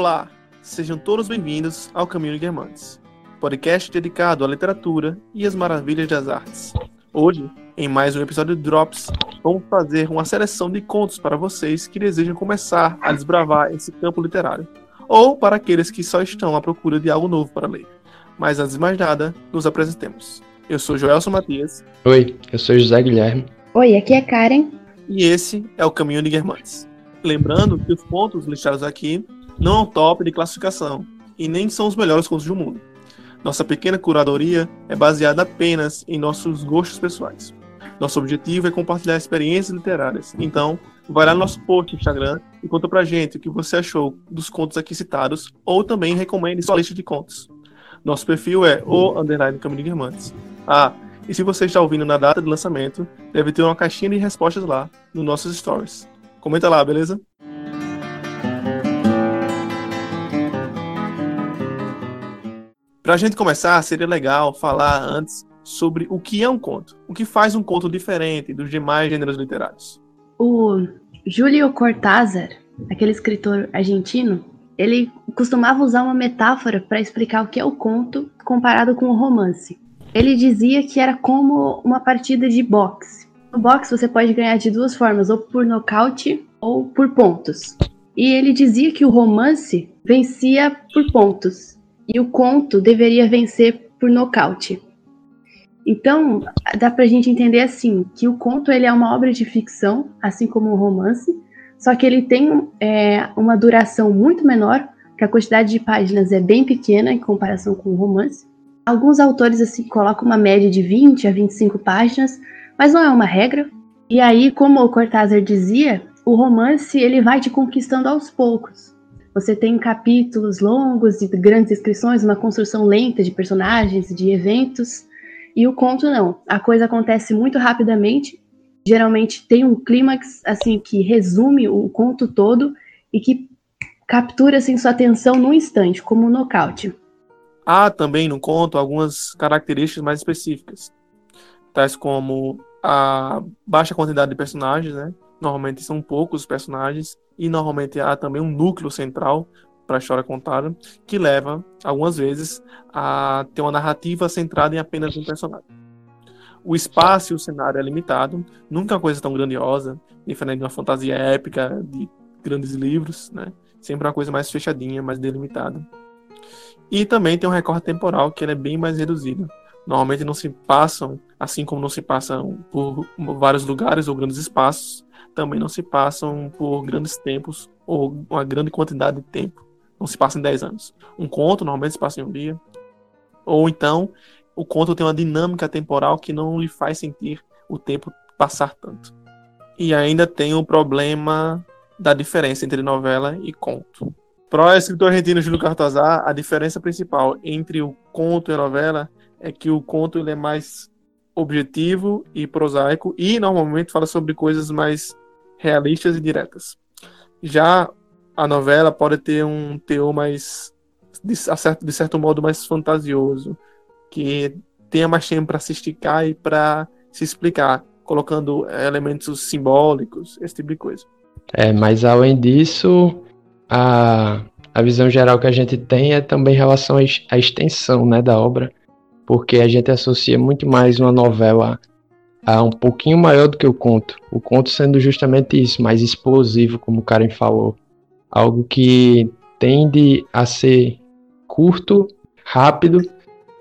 Olá, sejam todos bem-vindos ao Caminho de Guermantes, podcast dedicado à literatura e às maravilhas das artes. Hoje, em mais um episódio de Drops, vamos fazer uma seleção de contos para vocês que desejam começar a desbravar esse campo literário, ou para aqueles que só estão à procura de algo novo para ler. Mas antes de mais nada, nos apresentemos. Eu sou Joelson Matias. Oi, eu sou José Guilherme. Oi, aqui é Karen. E esse é o Caminho de Guermantes. Lembrando que os pontos listados aqui não é um top de classificação e nem são os melhores contos do mundo. Nossa pequena curadoria é baseada apenas em nossos gostos pessoais. Nosso objetivo é compartilhar experiências literárias. Então, vai lá no nosso post no Instagram e conta pra gente o que você achou dos contos aqui citados ou também recomende sua lista de contos. Nosso perfil é o underline Caminho de. Ah, e se você está ouvindo na data de lançamento, deve ter uma caixinha de respostas lá nos nossos stories. Comenta lá, beleza? Para a gente começar, seria legal falar antes sobre o que é um conto. O que faz um conto diferente dos demais gêneros literários. O Júlio Cortázar, aquele escritor argentino, ele costumava usar uma metáfora para explicar o que é o conto comparado com o romance. Ele dizia que era como uma partida de boxe. No boxe você pode ganhar de duas formas, ou por nocaute ou por pontos. E ele dizia que o romance vencia por pontos e o conto deveria vencer por nocaute. Então, dá pra gente entender assim, que o conto ele é uma obra de ficção, assim como o romance, só que ele tem é, uma duração muito menor, que a quantidade de páginas é bem pequena em comparação com o romance. Alguns autores assim colocam uma média de 20 a 25 páginas, mas não é uma regra. E aí, como o Cortázar dizia, o romance ele vai te conquistando aos poucos. Você tem capítulos longos e grandes descrições, uma construção lenta de personagens, de eventos. E o conto não. A coisa acontece muito rapidamente. Geralmente tem um clímax assim que resume o conto todo e que captura assim sua atenção num instante, como um nocaute. Há também no conto algumas características mais específicas, tais como a baixa quantidade de personagens, né? Normalmente são poucos personagens e normalmente há também um núcleo central para a história contada, que leva, algumas vezes, a ter uma narrativa centrada em apenas um personagem. O espaço e o cenário é limitado, nunca é uma coisa tão grandiosa, diferente de uma fantasia épica de grandes livros, né? Sempre uma coisa mais fechadinha, mais delimitada. E também tem um recorte temporal que é bem mais reduzido. Normalmente não se passam, assim como não se passam por vários lugares ou grandes espaços, também não se passam por grandes tempos ou uma grande quantidade de tempo não se passa em 10 anos. Um conto normalmente se passa em um dia. Ou então, o conto tem uma dinâmica temporal que não lhe faz sentir o tempo passar tanto. E ainda tem o problema da diferença entre novela e conto. Para o escritor argentino Júlio Cortázar, a diferença principal entre o conto e a novela é que o conto ele é mais objetivo e prosaico e normalmente fala sobre coisas mais realistas e diretas. Já a novela pode ter um teor mais, de certo, de certo modo, mais fantasioso, que tenha mais tempo para se esticar e para se explicar, colocando elementos simbólicos, esse tipo de coisa. É, mas além disso, a, a visão geral que a gente tem é também em relação à extensão né, da obra, porque a gente associa muito mais uma novela a um pouquinho maior do que o conto. O conto sendo justamente isso, mais explosivo, como o Karen falou algo que tende a ser curto, rápido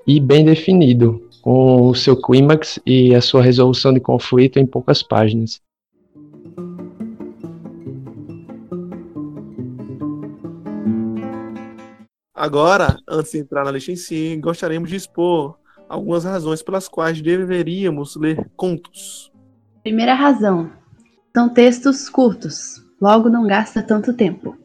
e bem definido, com o seu clímax e a sua resolução de conflito em poucas páginas. Agora, antes de entrar na lista em si, gostaríamos de expor algumas razões pelas quais deveríamos ler contos. Primeira razão: são textos curtos, logo não gasta tanto tempo.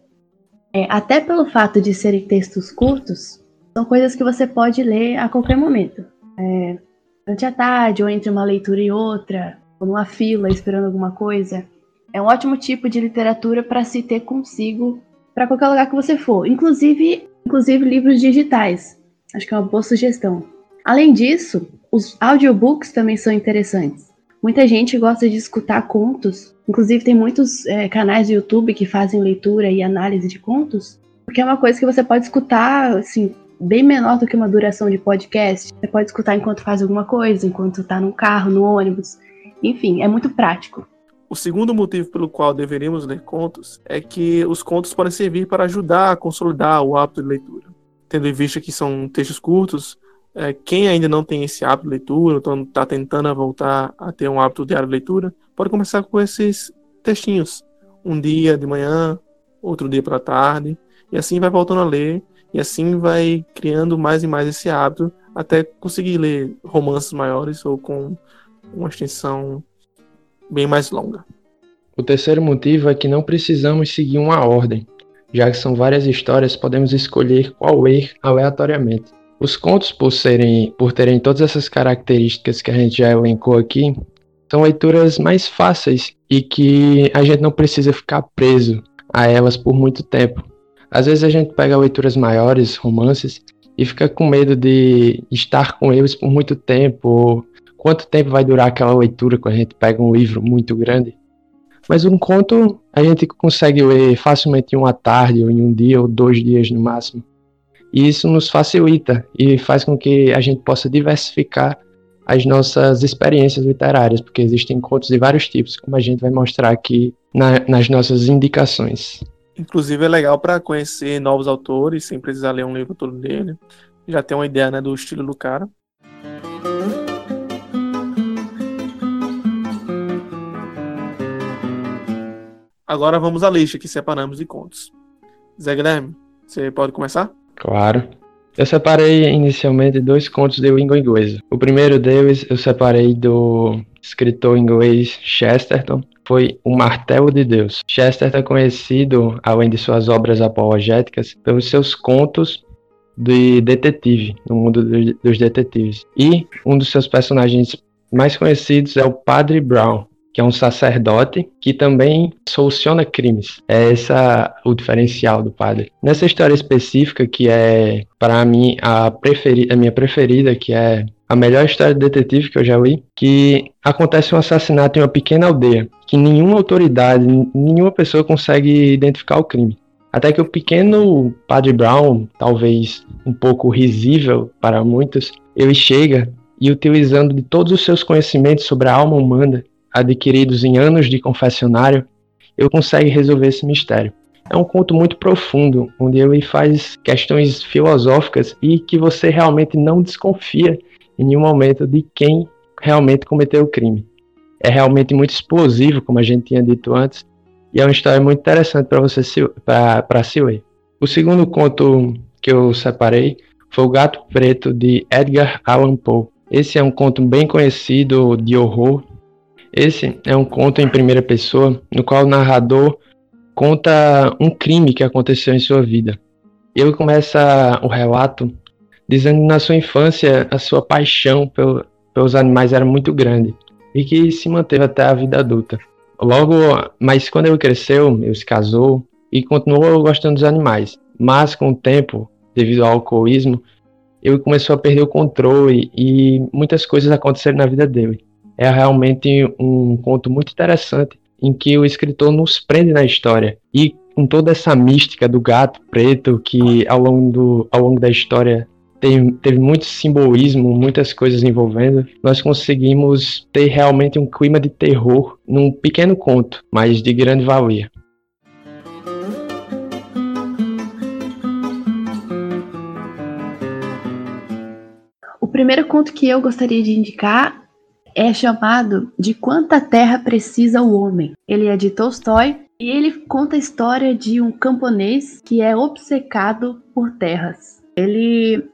É, até pelo fato de serem textos curtos, são coisas que você pode ler a qualquer momento. É, durante a tarde, ou entre uma leitura e outra, ou numa fila esperando alguma coisa. É um ótimo tipo de literatura para se ter consigo para qualquer lugar que você for, inclusive, inclusive livros digitais. Acho que é uma boa sugestão. Além disso, os audiobooks também são interessantes. Muita gente gosta de escutar contos, inclusive tem muitos é, canais do YouTube que fazem leitura e análise de contos, Porque é uma coisa que você pode escutar, assim, bem menor do que uma duração de podcast. Você pode escutar enquanto faz alguma coisa, enquanto está no carro, no ônibus. Enfim, é muito prático. O segundo motivo pelo qual deveríamos ler contos é que os contos podem servir para ajudar a consolidar o hábito de leitura. Tendo em vista que são textos curtos, é, quem ainda não tem esse hábito de leitura, então está tentando voltar a ter um hábito diário de leitura, pode começar com esses textinhos. Um dia de manhã, outro dia para tarde, e assim vai voltando a ler, e assim vai criando mais e mais esse hábito, até conseguir ler romances maiores ou com uma extensão bem mais longa. O terceiro motivo é que não precisamos seguir uma ordem, já que são várias histórias, podemos escolher qual ler aleatoriamente. Os contos, por, serem, por terem todas essas características que a gente já elencou aqui, são leituras mais fáceis e que a gente não precisa ficar preso a elas por muito tempo. Às vezes a gente pega leituras maiores, romances, e fica com medo de estar com eles por muito tempo, quanto tempo vai durar aquela leitura quando a gente pega um livro muito grande. Mas um conto a gente consegue ler facilmente em uma tarde, ou em um dia, ou dois dias no máximo. E isso nos facilita e faz com que a gente possa diversificar as nossas experiências literárias, porque existem contos de vários tipos, como a gente vai mostrar aqui na, nas nossas indicações. Inclusive é legal para conhecer novos autores sem precisar ler um livro todo dele. Já tem uma ideia né, do estilo do cara. Agora vamos à lista que separamos de contos. Zé Guilherme, você pode começar? Claro. Eu separei inicialmente dois contos de língua inglesa. O primeiro deles eu separei do escritor inglês Chesterton, foi O Martelo de Deus. Chesterton é conhecido, além de suas obras apologéticas, pelos seus contos de detetive, no mundo dos detetives. E um dos seus personagens mais conhecidos é o Padre Brown, que é um sacerdote que também soluciona crimes. É essa o diferencial do padre. Nessa história específica, que é para mim a, preferi a minha preferida, que é a melhor história de detetive que eu já li, que acontece um assassinato em uma pequena aldeia, que nenhuma autoridade, nenhuma pessoa consegue identificar o crime. Até que o pequeno Padre Brown, talvez um pouco risível para muitos, ele chega e utilizando de todos os seus conhecimentos sobre a alma humana, adquiridos em anos de confessionário, ele consegue resolver esse mistério. É um conto muito profundo, onde ele faz questões filosóficas e que você realmente não desconfia em nenhum momento de quem realmente cometeu o crime. É realmente muito explosivo, como a gente tinha dito antes, e é uma história muito interessante para você para se. O segundo conto que eu separei foi O Gato Preto de Edgar Allan Poe. Esse é um conto bem conhecido de horror esse é um conto em primeira pessoa, no qual o narrador conta um crime que aconteceu em sua vida. Ele começa o relato dizendo que na sua infância a sua paixão pelos animais era muito grande e que se manteve até a vida adulta. Logo, mas quando ele cresceu, ele se casou e continuou gostando dos animais. Mas com o tempo, devido ao alcoolismo, ele começou a perder o controle e muitas coisas aconteceram na vida dele é realmente um conto muito interessante em que o escritor nos prende na história e com toda essa mística do gato preto que ao longo, do, ao longo da história tem, teve muito simbolismo, muitas coisas envolvendo, nós conseguimos ter realmente um clima de terror num pequeno conto, mas de grande valia. O primeiro conto que eu gostaria de indicar é chamado de Quanta Terra Precisa o Homem. Ele é de Tolstói e ele conta a história de um camponês que é obcecado por terras. Ele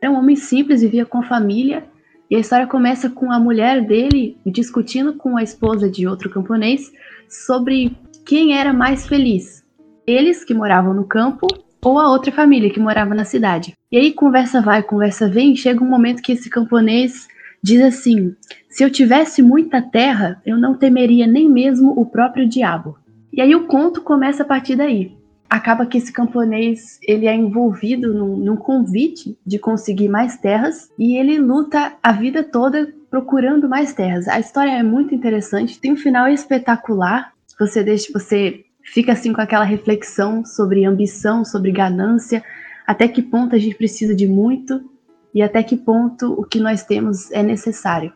era um homem simples, vivia com a família, e a história começa com a mulher dele discutindo com a esposa de outro camponês sobre quem era mais feliz. Eles que moravam no campo ou a outra família que morava na cidade. E aí conversa vai, conversa vem, chega um momento que esse camponês diz assim: se eu tivesse muita terra, eu não temeria nem mesmo o próprio diabo. E aí o conto começa a partir daí. Acaba que esse camponês ele é envolvido num, num convite de conseguir mais terras e ele luta a vida toda procurando mais terras. A história é muito interessante, tem um final espetacular. Você deixa, você fica assim com aquela reflexão sobre ambição, sobre ganância, até que ponto a gente precisa de muito e até que ponto o que nós temos é necessário.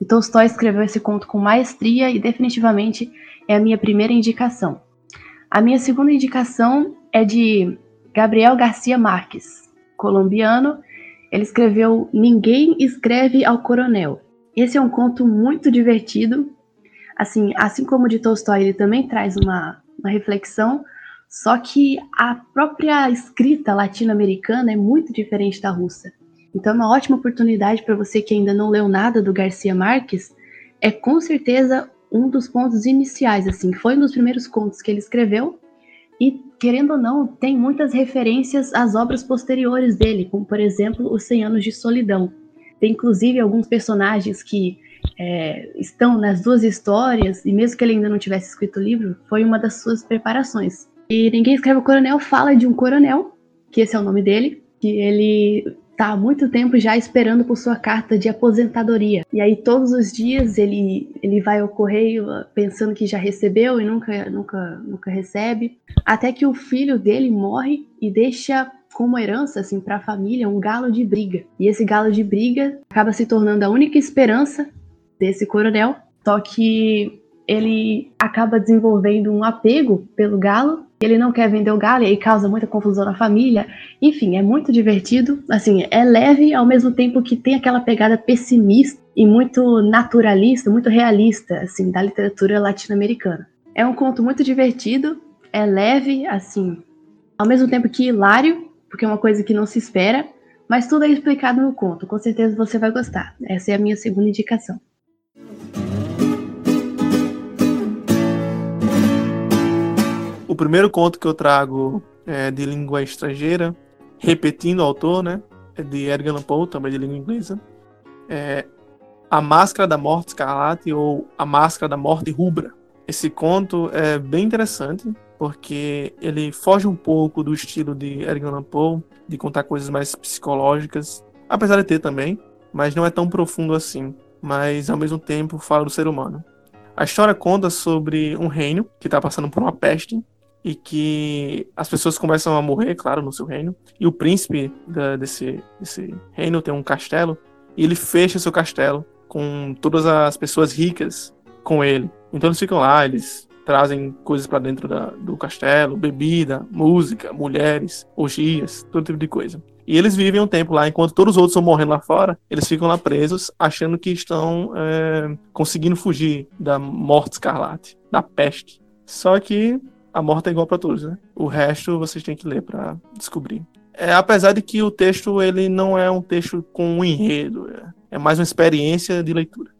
E Tolstói escreveu esse conto com maestria e definitivamente é a minha primeira indicação. A minha segunda indicação é de Gabriel Garcia Marques, colombiano. Ele escreveu Ninguém escreve ao coronel. Esse é um conto muito divertido. Assim, assim como o de Tolstói, ele também traz uma, uma reflexão, só que a própria escrita latino-americana é muito diferente da russa. Então, é uma ótima oportunidade para você que ainda não leu nada do Garcia Marques, é com certeza um dos pontos iniciais, assim, foi um dos primeiros contos que ele escreveu, e, querendo ou não, tem muitas referências às obras posteriores dele, como, por exemplo, Os Cem Anos de Solidão. Tem, inclusive, alguns personagens que é, estão nas duas histórias, e mesmo que ele ainda não tivesse escrito o livro, foi uma das suas preparações. E Ninguém Escreve o Coronel fala de um coronel, que esse é o nome dele, que ele está há muito tempo já esperando por sua carta de aposentadoria. E aí todos os dias ele, ele vai ao correio pensando que já recebeu e nunca, nunca, nunca recebe, até que o filho dele morre e deixa como herança assim para a família um galo de briga. E esse galo de briga acaba se tornando a única esperança desse coronel, só que ele acaba desenvolvendo um apego pelo galo ele não quer vender o galo e causa muita confusão na família. Enfim, é muito divertido. Assim, é leve ao mesmo tempo que tem aquela pegada pessimista e muito naturalista, muito realista, assim, da literatura latino-americana. É um conto muito divertido, é leve, assim, ao mesmo tempo que hilário, porque é uma coisa que não se espera, mas tudo é explicado no conto. Com certeza você vai gostar. Essa é a minha segunda indicação. Primeiro conto que eu trago é de língua estrangeira, repetindo o autor, né? É de Edgar Allan Poe, também de língua inglesa. É A Máscara da Morte Escarlate ou A Máscara da Morte Rubra. Esse conto é bem interessante porque ele foge um pouco do estilo de Edgar Allan Poe, de contar coisas mais psicológicas, apesar de ter também, mas não é tão profundo assim. Mas ao mesmo tempo fala do ser humano. A história conta sobre um reino que está passando por uma peste e que as pessoas começam a morrer, claro, no seu reino. E o príncipe da, desse, desse reino tem um castelo e ele fecha seu castelo com todas as pessoas ricas com ele. Então eles ficam lá, eles trazem coisas para dentro da, do castelo, bebida, música, mulheres, orgias, todo tipo de coisa. E eles vivem um tempo lá, enquanto todos os outros estão morrendo lá fora, eles ficam lá presos, achando que estão é, conseguindo fugir da morte escarlate, da peste. Só que a morte é igual para todos, né? O resto vocês têm que ler para descobrir. É, apesar de que o texto ele não é um texto com um enredo, é, é mais uma experiência de leitura.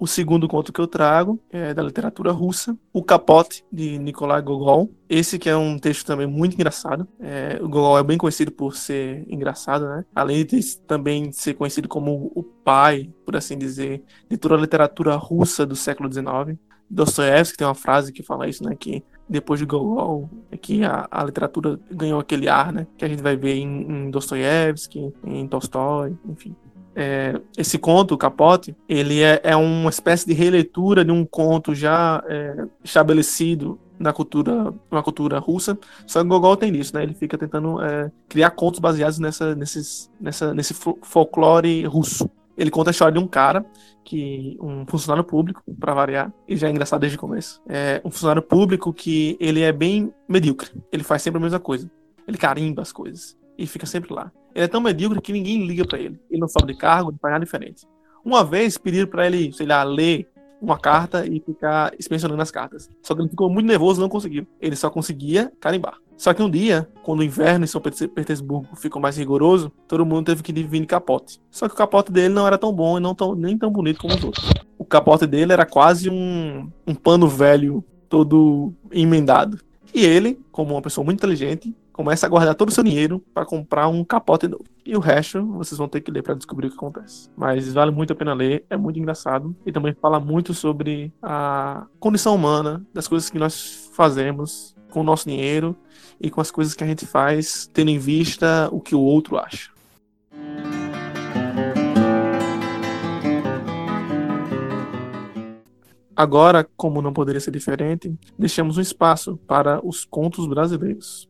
O segundo conto que eu trago é da literatura russa, O Capote, de Nikolai Gogol. Esse que é um texto também muito engraçado. É, o Gogol é bem conhecido por ser engraçado, né? Além de também ser conhecido como o pai, por assim dizer, de toda a literatura russa do século XIX. Dostoiévski tem uma frase que fala isso, né? Que depois de Gogol, é que a, a, literatura ganhou aquele ar, né? Que a gente vai ver em, em Dostoiévski, em Tolstói, enfim. É, esse conto, o Capote, ele é, é, uma espécie de releitura de um conto já é, estabelecido na cultura, na cultura russa. Só que Gogol tem isso, né? Ele fica tentando é, criar contos baseados nessa, nesses, nessa, nesse folclore russo. Ele conta a história de um cara que um funcionário público, para variar, e já é engraçado desde o começo. É um funcionário público que ele é bem medíocre. Ele faz sempre a mesma coisa. Ele carimba as coisas e fica sempre lá. Ele é tão medíocre que ninguém liga para ele. Ele não sobe de cargo, não faz nada diferente. Uma vez pediram para ele, sei lá, ler uma carta e ficar inspecionando as cartas. Só que ele ficou muito nervoso e não conseguiu. Ele só conseguia carimbar. Só que um dia, quando o inverno em São Petersburgo ficou mais rigoroso, todo mundo teve que vir de capote. Só que o capote dele não era tão bom e não tão, nem tão bonito como os outros. O capote dele era quase um, um pano velho, todo emendado. E ele, como uma pessoa muito inteligente, começa a guardar todo o seu dinheiro para comprar um capote novo. E o resto vocês vão ter que ler para descobrir o que acontece. Mas vale muito a pena ler, é muito engraçado e também fala muito sobre a condição humana, das coisas que nós fazemos com o nosso dinheiro e com as coisas que a gente faz, tendo em vista o que o outro acha. Agora, como não poderia ser diferente, deixamos um espaço para os contos brasileiros.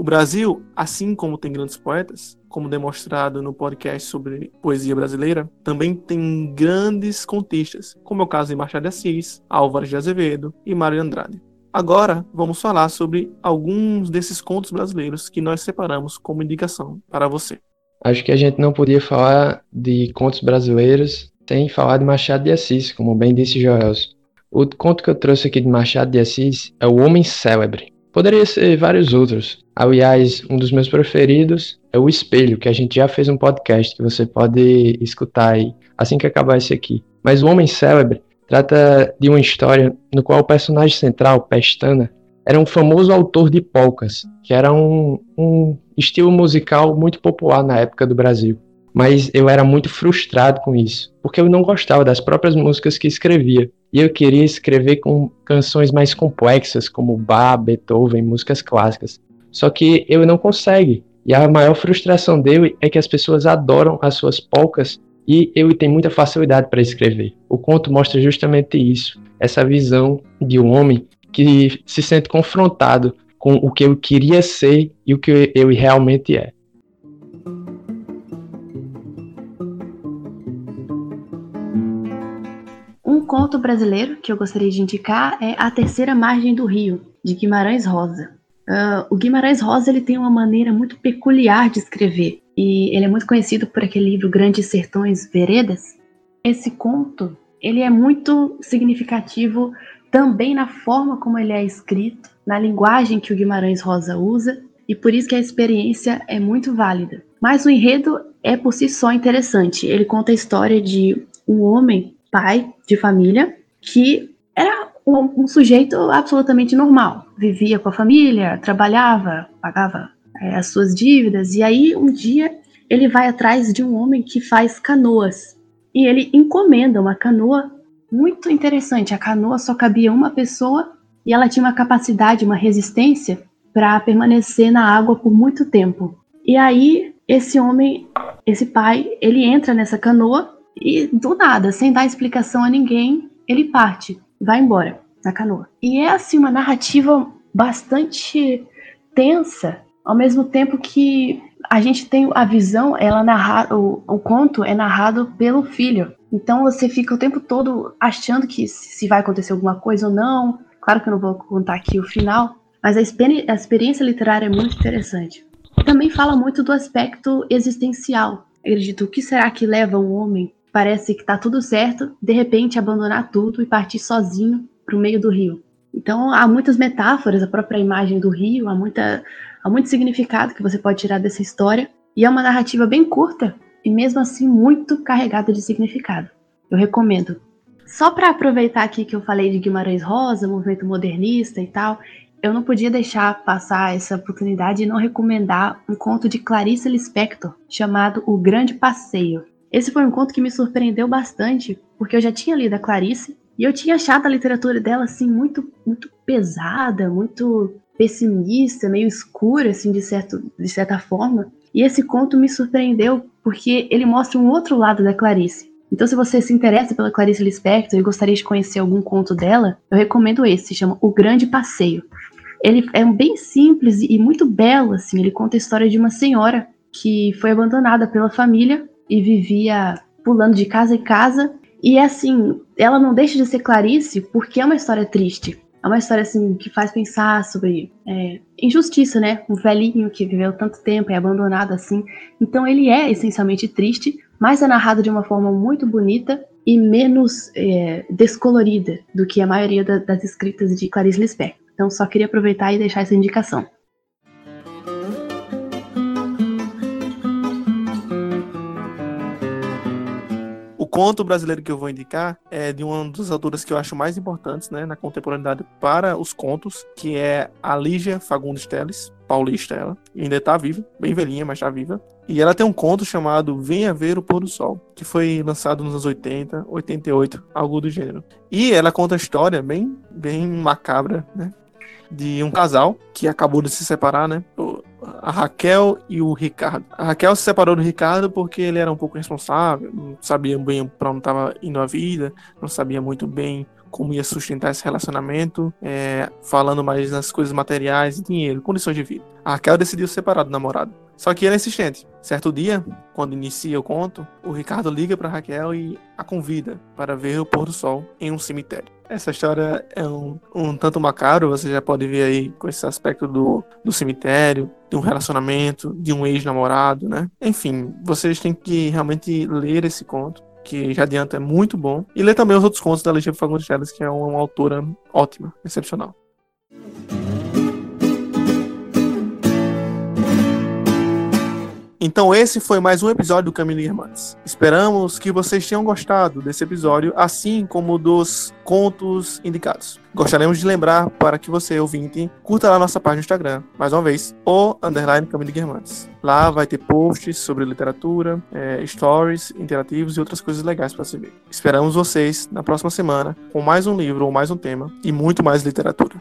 O Brasil, assim como tem grandes poetas, como demonstrado no podcast sobre poesia brasileira, também tem grandes contistas, como é o caso de Machado de Assis, Álvares de Azevedo e Mário de Andrade. Agora, vamos falar sobre alguns desses contos brasileiros que nós separamos como indicação para você. Acho que a gente não podia falar de contos brasileiros sem falar de Machado de Assis, como bem disse Joels. O conto que eu trouxe aqui de Machado de Assis é O Homem Célebre. Poderia ser vários outros. Aliás, um dos meus preferidos é O Espelho, que a gente já fez um podcast que você pode escutar aí assim que acabar esse aqui. Mas O Homem Célebre trata de uma história no qual o personagem central, Pestana, era um famoso autor de polcas, que era um, um estilo musical muito popular na época do Brasil. Mas eu era muito frustrado com isso, porque eu não gostava das próprias músicas que escrevia. E eu queria escrever com canções mais complexas, como Bach, Beethoven, músicas clássicas. Só que eu não consegue. E a maior frustração dele é que as pessoas adoram as suas polcas e ele tem muita facilidade para escrever. O conto mostra justamente isso, essa visão de um homem que se sente confrontado com o que ele queria ser e o que ele realmente é. Um conto brasileiro que eu gostaria de indicar é A Terceira Margem do Rio, de Guimarães Rosa. Uh, o Guimarães Rosa ele tem uma maneira muito peculiar de escrever e ele é muito conhecido por aquele livro Grandes Sertões Veredas. Esse conto ele é muito significativo também na forma como ele é escrito, na linguagem que o Guimarães Rosa usa, e por isso que a experiência é muito válida. Mas o enredo é por si só interessante. Ele conta a história de um homem, pai de família, que um, um sujeito absolutamente normal. Vivia com a família, trabalhava, pagava é, as suas dívidas, e aí um dia ele vai atrás de um homem que faz canoas. E ele encomenda uma canoa muito interessante. A canoa só cabia uma pessoa e ela tinha uma capacidade, uma resistência para permanecer na água por muito tempo. E aí esse homem, esse pai, ele entra nessa canoa e do nada, sem dar explicação a ninguém, ele parte, vai embora na canoa. E é assim uma narrativa bastante tensa, ao mesmo tempo que a gente tem a visão, ela narra, o, o conto é narrado pelo filho. Então você fica o tempo todo achando que se vai acontecer alguma coisa ou não. Claro que eu não vou contar aqui o final, mas a, experi a experiência literária é muito interessante. Também fala muito do aspecto existencial. Acredito, o que será que leva um homem parece que está tudo certo, de repente abandonar tudo e partir sozinho para o meio do rio? Então há muitas metáforas, a própria imagem do rio, há, muita, há muito significado que você pode tirar dessa história. E é uma narrativa bem curta, e mesmo assim muito carregada de significado. Eu recomendo. Só para aproveitar aqui que eu falei de Guimarães Rosa, movimento modernista e tal, eu não podia deixar passar essa oportunidade e não recomendar um conto de Clarice Lispector chamado O Grande Passeio. Esse foi um conto que me surpreendeu bastante, porque eu já tinha lido a Clarice e eu tinha achado a literatura dela assim muito muito pesada, muito pessimista, meio escura assim de certo de certa forma. E esse conto me surpreendeu porque ele mostra um outro lado da Clarice. Então, se você se interessa pela Clarice Lispector e gostaria de conhecer algum conto dela, eu recomendo esse, se chama O Grande Passeio. Ele é bem simples e muito belo, assim. Ele conta a história de uma senhora que foi abandonada pela família e vivia pulando de casa em casa. E assim, ela não deixa de ser Clarice porque é uma história triste. É uma história assim que faz pensar sobre é, injustiça, né? Um velhinho que viveu tanto tempo e é abandonado assim. Então ele é essencialmente triste, mas é narrado de uma forma muito bonita e menos é, descolorida do que a maioria da, das escritas de Clarice Lispector. Então só queria aproveitar e deixar essa indicação. Conto brasileiro que eu vou indicar é de uma das autoras que eu acho mais importantes né, na contemporaneidade para os contos, que é a Lígia Fagundes Teles, paulista ela, ainda está viva, bem velhinha, mas está viva. E ela tem um conto chamado Venha Ver o Pôr do Sol, que foi lançado nos anos 80, 88, algo do gênero. E ela conta a história bem, bem macabra, né? De um casal que acabou de se separar, né? A Raquel e o Ricardo. A Raquel se separou do Ricardo porque ele era um pouco responsável, não sabia bem para onde estava indo a vida, não sabia muito bem como ia sustentar esse relacionamento, é, falando mais nas coisas materiais, dinheiro, condições de vida. A Raquel decidiu se separar do namorado. Só que ele é insistente. Certo dia, quando inicia o conto, o Ricardo liga para Raquel e a convida para ver o pôr do sol em um cemitério. Essa história é um, um tanto macabro, você já pode ver aí com esse aspecto do, do cemitério, de um relacionamento, de um ex-namorado, né? Enfim, vocês têm que realmente ler esse conto que já adianta é muito bom. E ler também os outros contos da Legião Fagundes Teles, que é uma autora ótima, excepcional. Então esse foi mais um episódio do Caminho Irmãs. Esperamos que vocês tenham gostado desse episódio, assim como dos contos indicados. Gostaríamos de lembrar para que você, ouvinte, curta lá nossa página no Instagram, mais uma vez, o underline Caminho Irmãs. Lá vai ter posts sobre literatura, é, stories interativos e outras coisas legais para você ver. Esperamos vocês na próxima semana com mais um livro ou mais um tema e muito mais literatura.